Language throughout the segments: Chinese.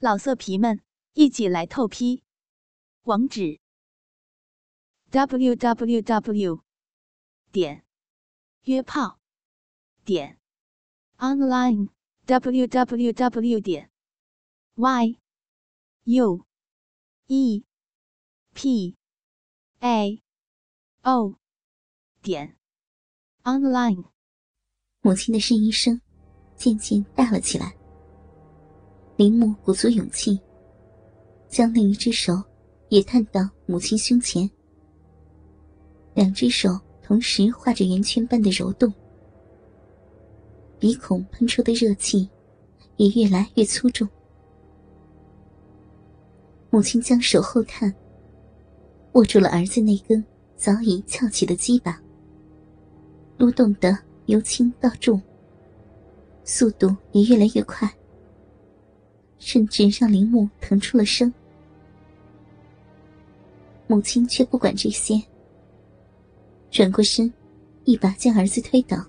老色皮们，一起来透批！网址：w w w 点约炮点 online w w w 点 y u e p a o 点 online。母亲的呻吟声渐渐大了起来。铃木鼓足勇气，将另一只手也探到母亲胸前，两只手同时画着圆圈般的揉动，鼻孔喷出的热气也越来越粗重。母亲将手后探，握住了儿子那根早已翘起的鸡巴，撸动的由轻到重，速度也越来越快。甚至让铃木疼出了声，母亲却不管这些，转过身，一把将儿子推倒，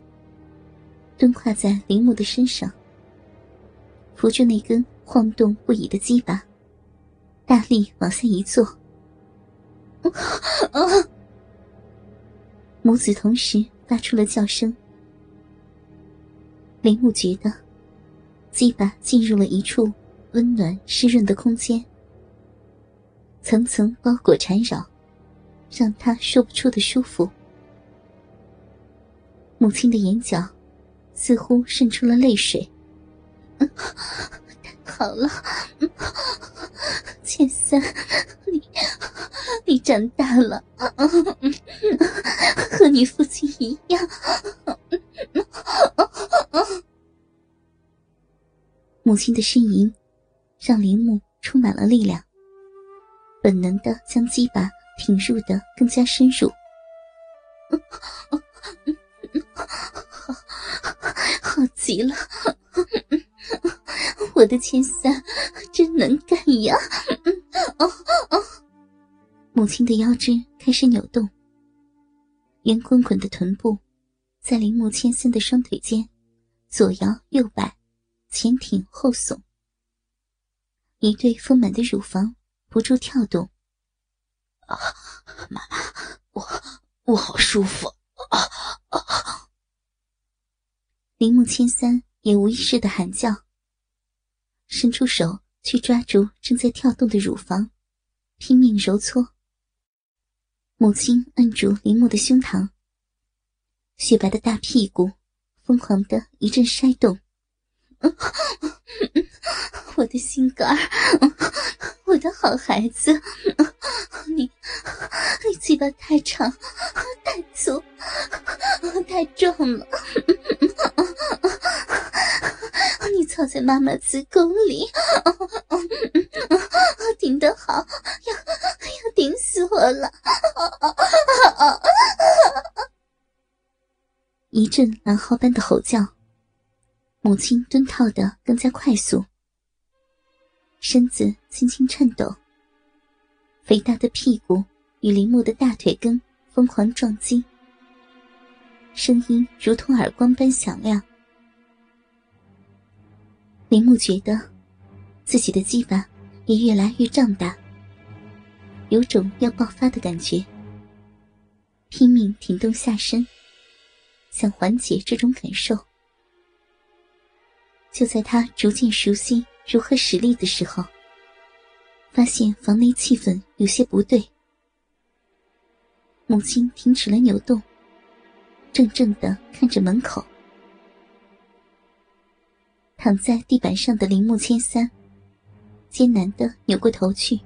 蹲跨在铃木的身上，扶住那根晃动不已的鸡巴，大力往下一坐。母子同时发出了叫声。铃木觉得，鸡巴进入了一处。温暖湿润的空间，层层包裹缠绕，让他说不出的舒服。母亲的眼角似乎渗出了泪水。太 好了，千三，你你长大了，和你父亲一样。母亲的呻吟。让铃木充满了力量，本能的将鸡巴挺入的更加深入。好，好极了，我的千三真能干呀！母亲的腰肢开始扭动，圆滚滚的臀部在铃木千三的双腿间左摇右摆，前挺后耸。一对丰满的乳房不住跳动。啊，妈妈，我我好舒服啊啊！铃木千三也无意识的喊叫，伸出手去抓住正在跳动的乳房，拼命揉搓。母亲按住铃木的胸膛，雪白的大屁股疯狂的一阵筛动。我的心肝儿，我的好孩子，你你嘴巴太长、太粗、太壮了，你操在妈妈子宫里，顶得好，要要顶死我了！一阵狼嚎般的吼叫，母亲蹲套的更加快速。身子轻轻颤抖，肥大的屁股与铃木的大腿根疯狂撞击，声音如同耳光般响亮。铃木觉得自己的鸡巴也越来越胀大，有种要爆发的感觉，拼命挺动下身，想缓解这种感受。就在他逐渐熟悉。如何使力的时候，发现房内气氛有些不对。母亲停止了扭动，怔怔的看着门口。躺在地板上的铃木千三，艰难的扭过头去，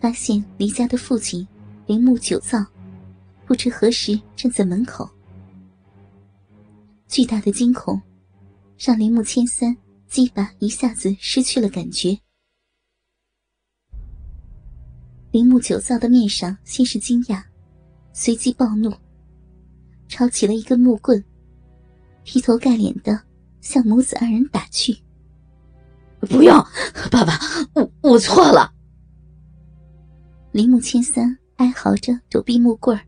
发现离家的父亲铃木久造，不知何时站在门口。巨大的惊恐，让铃木千三。鸡巴一下子失去了感觉，铃木久造的面上先是惊讶，随即暴怒，抄起了一根木棍，劈头盖脸的向母子二人打去。不要，爸爸，我我错了。铃木千三哀嚎着躲避木棍儿，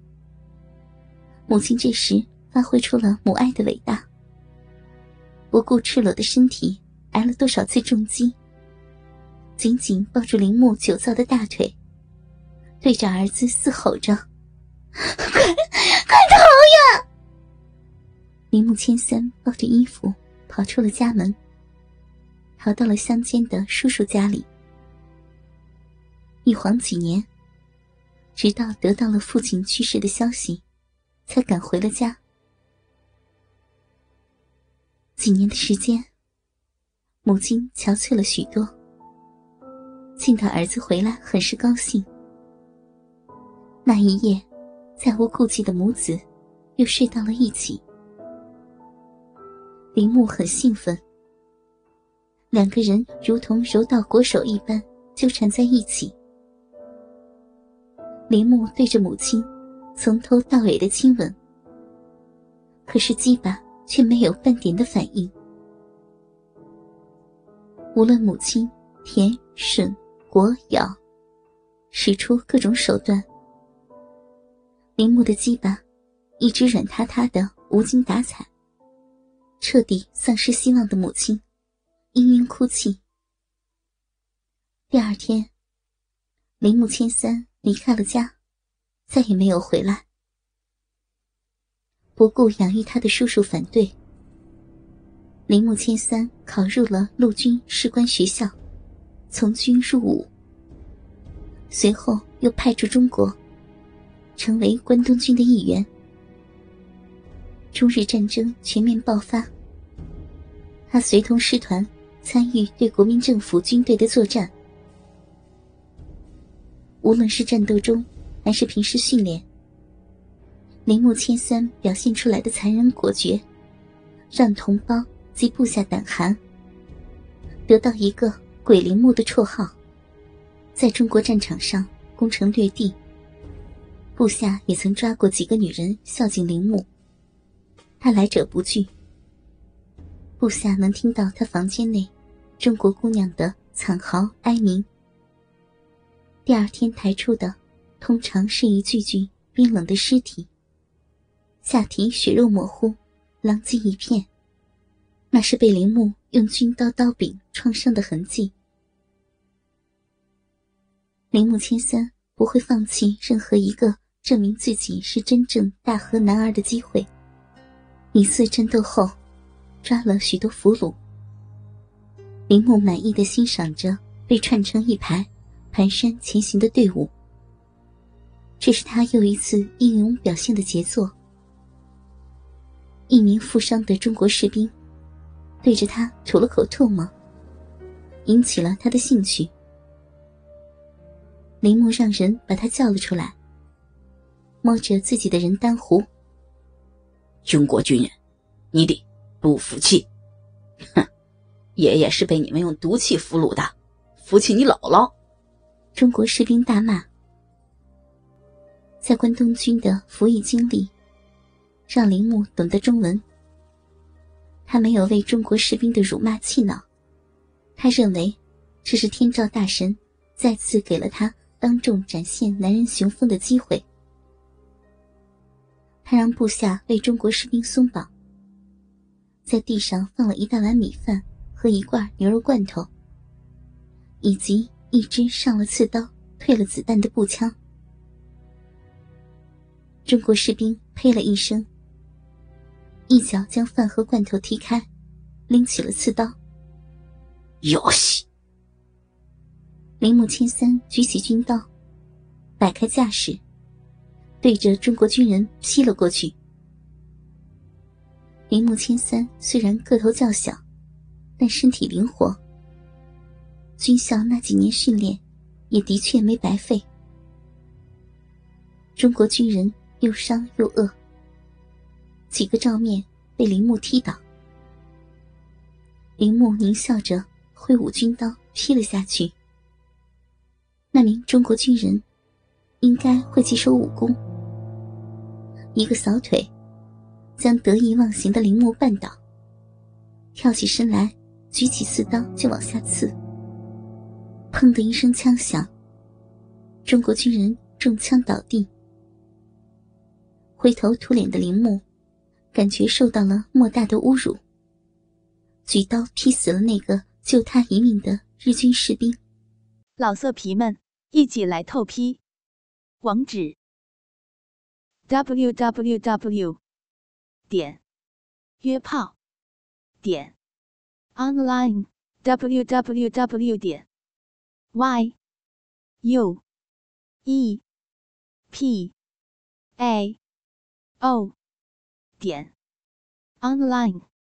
母亲这时发挥出了母爱的伟大，不顾赤裸的身体。挨了多少次重击，紧紧抱住铃木久造的大腿，对着儿子嘶吼着：“快，快逃呀！”铃木千三抱着衣服跑出了家门，逃到了乡间的叔叔家里。一晃几年，直到得到了父亲去世的消息，才赶回了家。几年的时间，母亲憔悴了许多。见到儿子回来，很是高兴。那一夜，再无顾忌的母子又睡到了一起。铃木很兴奋，两个人如同柔道国手一般纠缠在一起。铃木对着母亲从头到尾的亲吻，可是鸡巴却没有半点的反应。无论母亲舔吮。果咬，使出各种手段。铃木的鸡巴一直软塌塌的，无精打采。彻底丧失希望的母亲，嘤嘤哭泣。第二天，铃木千三离开了家，再也没有回来。不顾养育他的叔叔反对，铃木千三考入了陆军士官学校。从军入伍，随后又派驻中国，成为关东军的一员。中日战争全面爆发，他随同师团参与对国民政府军队的作战。无论是战斗中，还是平时训练，铃木千三表现出来的残忍果决，让同胞及部下胆寒，得到一个。鬼铃木的绰号，在中国战场上攻城略地。部下也曾抓过几个女人孝敬铃木，他来者不拒。部下能听到他房间内中国姑娘的惨嚎哀鸣。第二天抬出的，通常是一具具冰冷的尸体，下体血肉模糊，狼藉一片。那是被铃木用军刀刀柄创伤的痕迹。铃木千三不会放弃任何一个证明自己是真正大和男儿的机会。一次战斗后，抓了许多俘虏。铃木满意的欣赏着被串成一排、蹒跚前行的队伍。这是他又一次英勇表现的杰作。一名负伤的中国士兵。对着他吐了口唾沫，引起了他的兴趣。铃木让人把他叫了出来，摸着自己的人丹壶。中国军人，你得不服气？哼，爷爷是被你们用毒气俘虏的，服气你姥姥！中国士兵大骂。在关东军的服役经历，让铃木懂得中文。他没有为中国士兵的辱骂气恼，他认为这是天照大神再次给了他当众展现男人雄风的机会。他让部下为中国士兵松绑，在地上放了一大碗米饭和一罐牛肉罐头，以及一支上了刺刀、退了子弹的步枪。中国士兵呸了一声。一脚将饭盒罐头踢开，拎起了刺刀。哟西！铃木千三举起军刀，摆开架势，对着中国军人劈了过去。铃木千三虽然个头较小，但身体灵活。军校那几年训练，也的确没白费。中国军人又伤又饿。几个照面被铃木踢倒，铃木狞笑着挥舞军刀劈了下去。那名中国军人应该会几手武功，一个扫腿，将得意忘形的铃木绊倒，跳起身来，举起刺刀就往下刺。砰的一声枪响，中国军人中枪倒地，灰头土脸的铃木。感觉受到了莫大的侮辱，举刀劈死了那个救他一命的日军士兵。老色皮们，一起来透批！网址：w w w 点约炮点 online w w w 点 y u e p a o 点 online。